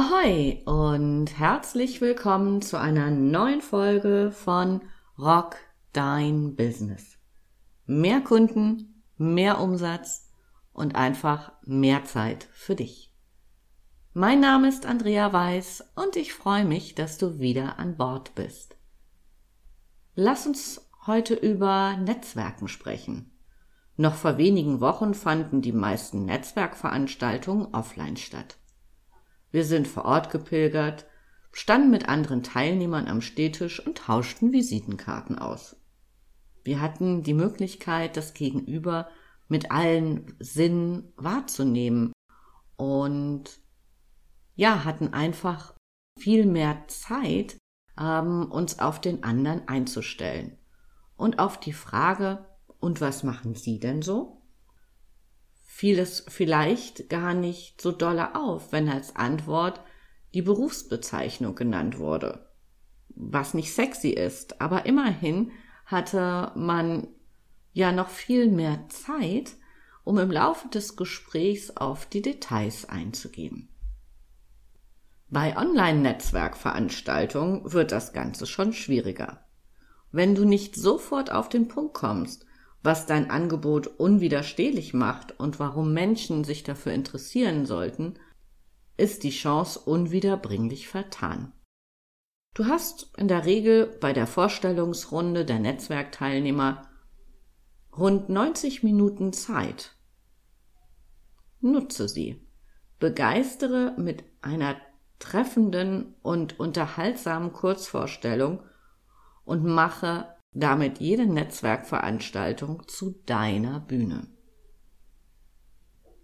Ahoi und herzlich willkommen zu einer neuen Folge von Rock Dein Business. Mehr Kunden, mehr Umsatz und einfach mehr Zeit für dich. Mein Name ist Andrea Weiß und ich freue mich, dass du wieder an Bord bist. Lass uns heute über Netzwerken sprechen. Noch vor wenigen Wochen fanden die meisten Netzwerkveranstaltungen offline statt. Wir sind vor Ort gepilgert, standen mit anderen Teilnehmern am Stehtisch und tauschten Visitenkarten aus. Wir hatten die Möglichkeit, das Gegenüber mit allen Sinnen wahrzunehmen und ja, hatten einfach viel mehr Zeit, ähm, uns auf den anderen einzustellen. Und auf die Frage, und was machen Sie denn so? Fiel es vielleicht gar nicht so dolle auf, wenn als Antwort die Berufsbezeichnung genannt wurde. Was nicht sexy ist, aber immerhin hatte man ja noch viel mehr Zeit, um im Laufe des Gesprächs auf die Details einzugehen. Bei Online-Netzwerkveranstaltungen wird das Ganze schon schwieriger. Wenn du nicht sofort auf den Punkt kommst was dein Angebot unwiderstehlich macht und warum Menschen sich dafür interessieren sollten, ist die Chance unwiederbringlich vertan. Du hast in der Regel bei der Vorstellungsrunde der Netzwerkteilnehmer rund 90 Minuten Zeit. Nutze sie. Begeistere mit einer treffenden und unterhaltsamen Kurzvorstellung und mache damit jede Netzwerkveranstaltung zu deiner Bühne.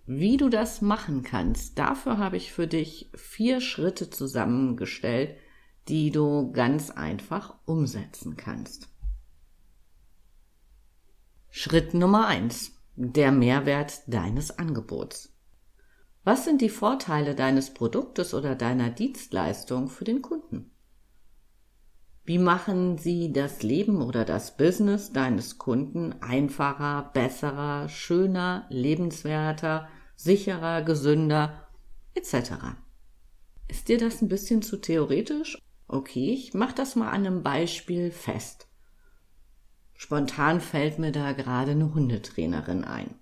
Wie du das machen kannst, dafür habe ich für dich vier Schritte zusammengestellt, die du ganz einfach umsetzen kannst. Schritt Nummer eins: Der Mehrwert deines Angebots. Was sind die Vorteile deines Produktes oder deiner Dienstleistung für den Kunden? Wie machen Sie das Leben oder das Business deines Kunden einfacher, besserer, schöner, lebenswerter, sicherer, gesünder etc.? Ist dir das ein bisschen zu theoretisch? Okay, ich mach das mal an einem Beispiel fest. Spontan fällt mir da gerade eine Hundetrainerin ein.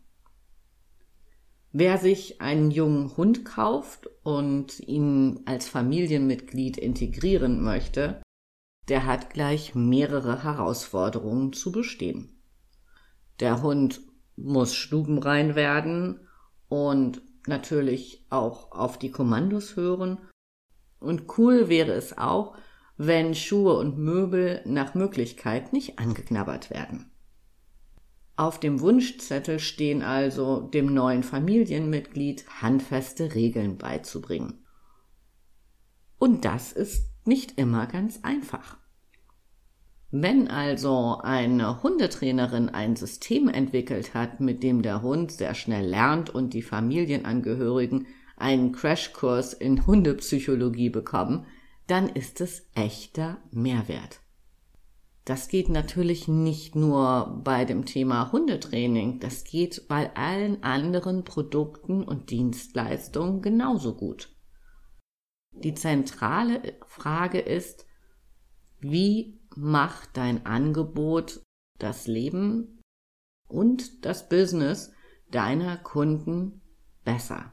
Wer sich einen jungen Hund kauft und ihn als Familienmitglied integrieren möchte, der hat gleich mehrere Herausforderungen zu bestehen. Der Hund muss stubenrein werden und natürlich auch auf die Kommandos hören. Und cool wäre es auch, wenn Schuhe und Möbel nach Möglichkeit nicht angeknabbert werden. Auf dem Wunschzettel stehen also dem neuen Familienmitglied handfeste Regeln beizubringen. Und das ist nicht immer ganz einfach. Wenn also eine Hundetrainerin ein System entwickelt hat, mit dem der Hund sehr schnell lernt und die Familienangehörigen einen Crashkurs in Hundepsychologie bekommen, dann ist es echter Mehrwert. Das geht natürlich nicht nur bei dem Thema Hundetraining, das geht bei allen anderen Produkten und Dienstleistungen genauso gut. Die zentrale Frage ist, wie macht dein Angebot das Leben und das Business deiner Kunden besser?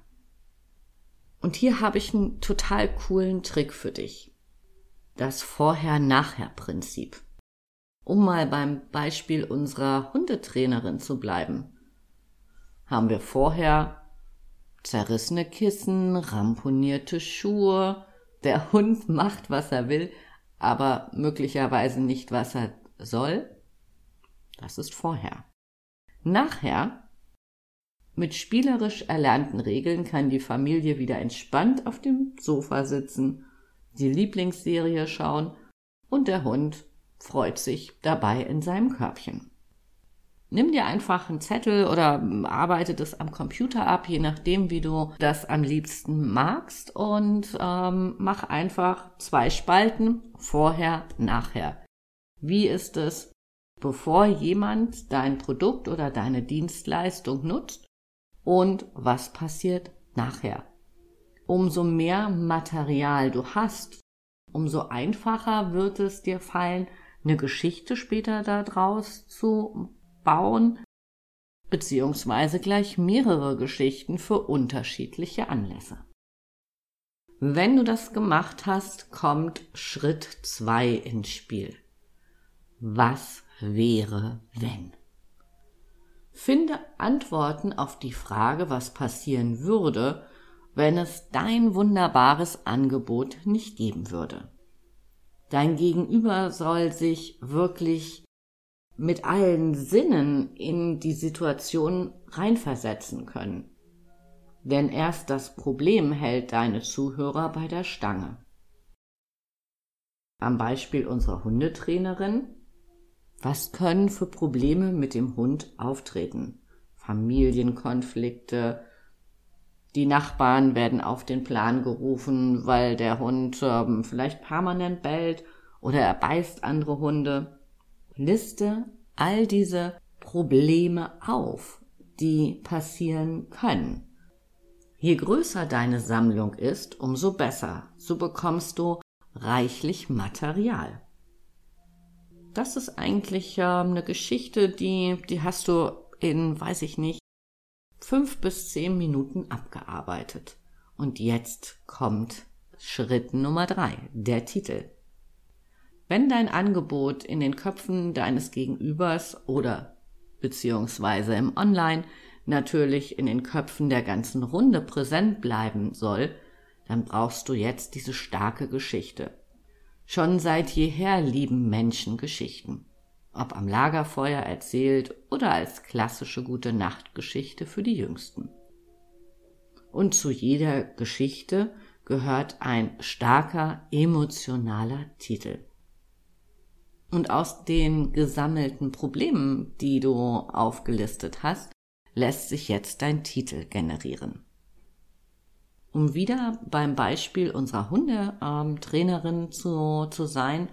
Und hier habe ich einen total coolen Trick für dich. Das Vorher-Nachher-Prinzip. Um mal beim Beispiel unserer Hundetrainerin zu bleiben. Haben wir vorher zerrissene Kissen, ramponierte Schuhe, der Hund macht, was er will, aber möglicherweise nicht, was er soll. Das ist vorher. Nachher, mit spielerisch erlernten Regeln kann die Familie wieder entspannt auf dem Sofa sitzen, die Lieblingsserie schauen und der Hund freut sich dabei in seinem Körbchen. Nimm dir einfach einen Zettel oder arbeite das am Computer ab, je nachdem, wie du das am liebsten magst und ähm, mach einfach zwei Spalten, vorher, nachher. Wie ist es, bevor jemand dein Produkt oder deine Dienstleistung nutzt und was passiert nachher? Umso mehr Material du hast, umso einfacher wird es dir fallen, eine Geschichte später daraus zu bauen, beziehungsweise gleich mehrere Geschichten für unterschiedliche Anlässe. Wenn du das gemacht hast, kommt Schritt zwei ins Spiel. Was wäre, wenn? Finde Antworten auf die Frage, was passieren würde, wenn es dein wunderbares Angebot nicht geben würde. Dein Gegenüber soll sich wirklich mit allen Sinnen in die Situation reinversetzen können. Denn erst das Problem hält deine Zuhörer bei der Stange. Am Beispiel unserer Hundetrainerin. Was können für Probleme mit dem Hund auftreten? Familienkonflikte, die Nachbarn werden auf den Plan gerufen, weil der Hund ähm, vielleicht permanent bellt oder er beißt andere Hunde. Liste all diese Probleme auf, die passieren können. Je größer deine Sammlung ist, umso besser. So bekommst du reichlich Material. Das ist eigentlich äh, eine Geschichte, die, die hast du in, weiß ich nicht, fünf bis zehn Minuten abgearbeitet. Und jetzt kommt Schritt Nummer drei, der Titel. Wenn dein Angebot in den Köpfen deines Gegenübers oder beziehungsweise im Online natürlich in den Köpfen der ganzen Runde präsent bleiben soll, dann brauchst du jetzt diese starke Geschichte. Schon seit jeher lieben Menschen Geschichten. Ob am Lagerfeuer erzählt oder als klassische gute Nachtgeschichte für die Jüngsten. Und zu jeder Geschichte gehört ein starker emotionaler Titel. Und aus den gesammelten Problemen, die du aufgelistet hast, lässt sich jetzt dein Titel generieren. Um wieder beim Beispiel unserer Hundetrainerin zu, zu sein,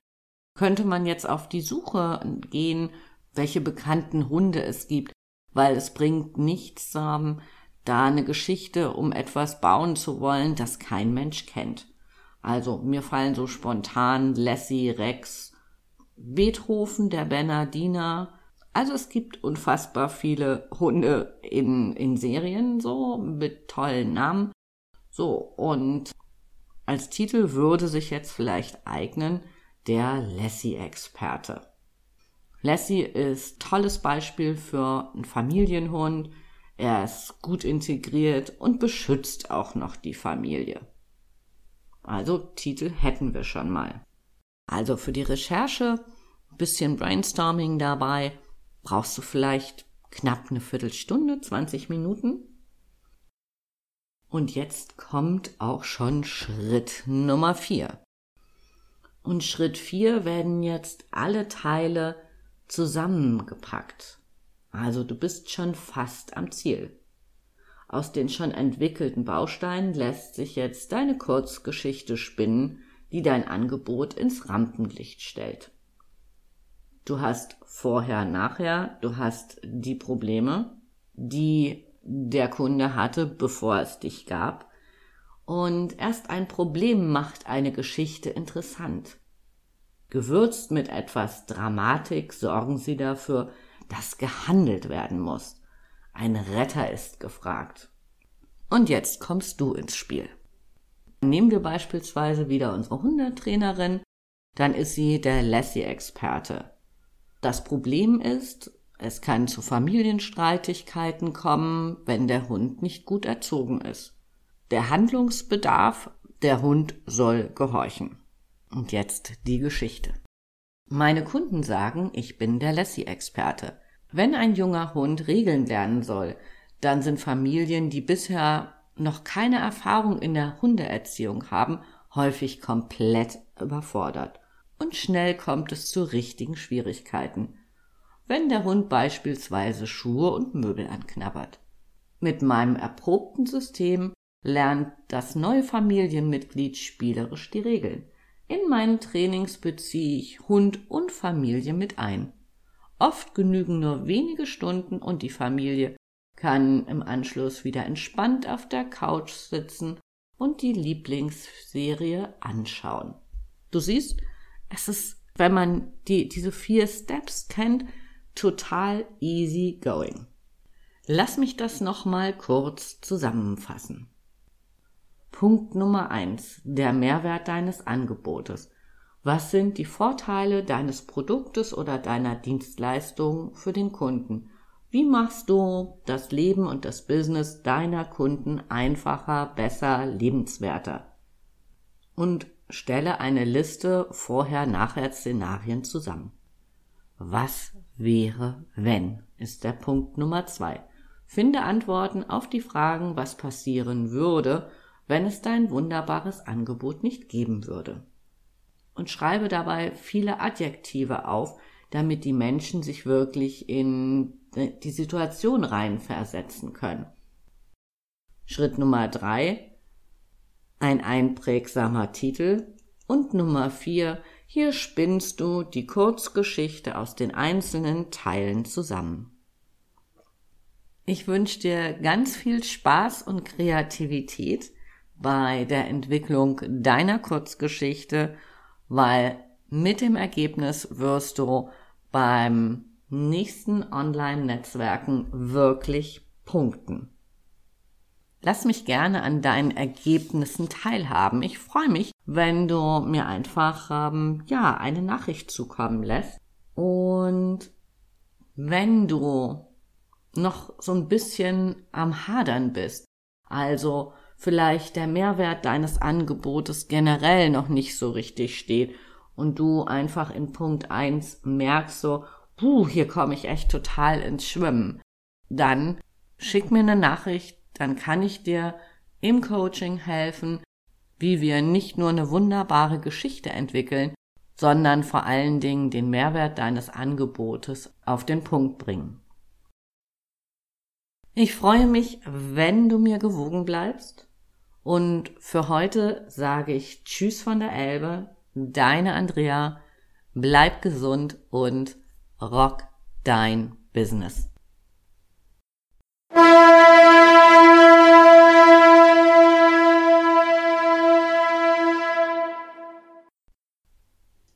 könnte man jetzt auf die Suche gehen, welche bekannten Hunde es gibt, weil es bringt nichts, ähm, da eine Geschichte um etwas bauen zu wollen, das kein Mensch kennt. Also mir fallen so spontan Lassie, Rex, Beethoven, der Bernardiner. Also es gibt unfassbar viele Hunde in, in Serien so mit tollen Namen. So, und als Titel würde sich jetzt vielleicht eignen der Lassie-Experte. Lassie ist tolles Beispiel für einen Familienhund. Er ist gut integriert und beschützt auch noch die Familie. Also Titel hätten wir schon mal. Also für die Recherche, bisschen Brainstorming dabei, brauchst du vielleicht knapp eine Viertelstunde, 20 Minuten. Und jetzt kommt auch schon Schritt Nummer vier. Und Schritt vier werden jetzt alle Teile zusammengepackt. Also du bist schon fast am Ziel. Aus den schon entwickelten Bausteinen lässt sich jetzt deine Kurzgeschichte spinnen, die dein Angebot ins Rampenlicht stellt. Du hast vorher, nachher, du hast die Probleme, die der Kunde hatte, bevor es dich gab. Und erst ein Problem macht eine Geschichte interessant. Gewürzt mit etwas Dramatik sorgen sie dafür, dass gehandelt werden muss. Ein Retter ist gefragt. Und jetzt kommst du ins Spiel. Nehmen wir beispielsweise wieder unsere Hundetrainerin, dann ist sie der Lassie-Experte. Das Problem ist, es kann zu Familienstreitigkeiten kommen, wenn der Hund nicht gut erzogen ist. Der Handlungsbedarf, der Hund soll gehorchen. Und jetzt die Geschichte. Meine Kunden sagen, ich bin der Lassie-Experte. Wenn ein junger Hund Regeln lernen soll, dann sind Familien, die bisher noch keine Erfahrung in der Hundeerziehung haben, häufig komplett überfordert. Und schnell kommt es zu richtigen Schwierigkeiten, wenn der Hund beispielsweise Schuhe und Möbel anknabbert. Mit meinem erprobten System lernt das neue Familienmitglied spielerisch die Regeln. In meinen Trainings beziehe ich Hund und Familie mit ein. Oft genügen nur wenige Stunden und die Familie kann im Anschluss wieder entspannt auf der Couch sitzen und die Lieblingsserie anschauen. Du siehst, es ist, wenn man die, diese vier Steps kennt, total easy going. Lass mich das nochmal kurz zusammenfassen. Punkt Nummer eins: Der Mehrwert deines Angebotes. Was sind die Vorteile deines Produktes oder deiner Dienstleistung für den Kunden? Wie machst du das Leben und das Business deiner Kunden einfacher, besser, lebenswerter? Und stelle eine Liste Vorher-Nachher-Szenarien zusammen. Was wäre, wenn, ist der Punkt Nummer zwei. Finde Antworten auf die Fragen, was passieren würde, wenn es dein wunderbares Angebot nicht geben würde. Und schreibe dabei viele Adjektive auf, damit die Menschen sich wirklich in die Situation reinversetzen können. Schritt Nummer drei, ein einprägsamer Titel. Und Nummer vier, hier spinnst du die Kurzgeschichte aus den einzelnen Teilen zusammen. Ich wünsche dir ganz viel Spaß und Kreativität bei der Entwicklung deiner Kurzgeschichte, weil mit dem Ergebnis wirst du beim nächsten Online-Netzwerken wirklich punkten. Lass mich gerne an deinen Ergebnissen teilhaben. Ich freue mich, wenn du mir einfach ähm, ja eine Nachricht zukommen lässt. Und wenn du noch so ein bisschen am Hadern bist, also vielleicht der Mehrwert deines Angebotes generell noch nicht so richtig steht und du einfach in Punkt eins merkst so, puh, hier komme ich echt total ins Schwimmen, dann schick mir eine Nachricht, dann kann ich dir im Coaching helfen, wie wir nicht nur eine wunderbare Geschichte entwickeln, sondern vor allen Dingen den Mehrwert deines Angebotes auf den Punkt bringen. Ich freue mich, wenn du mir gewogen bleibst. Und für heute sage ich Tschüss von der Elbe, deine Andrea, bleib gesund und rock dein Business.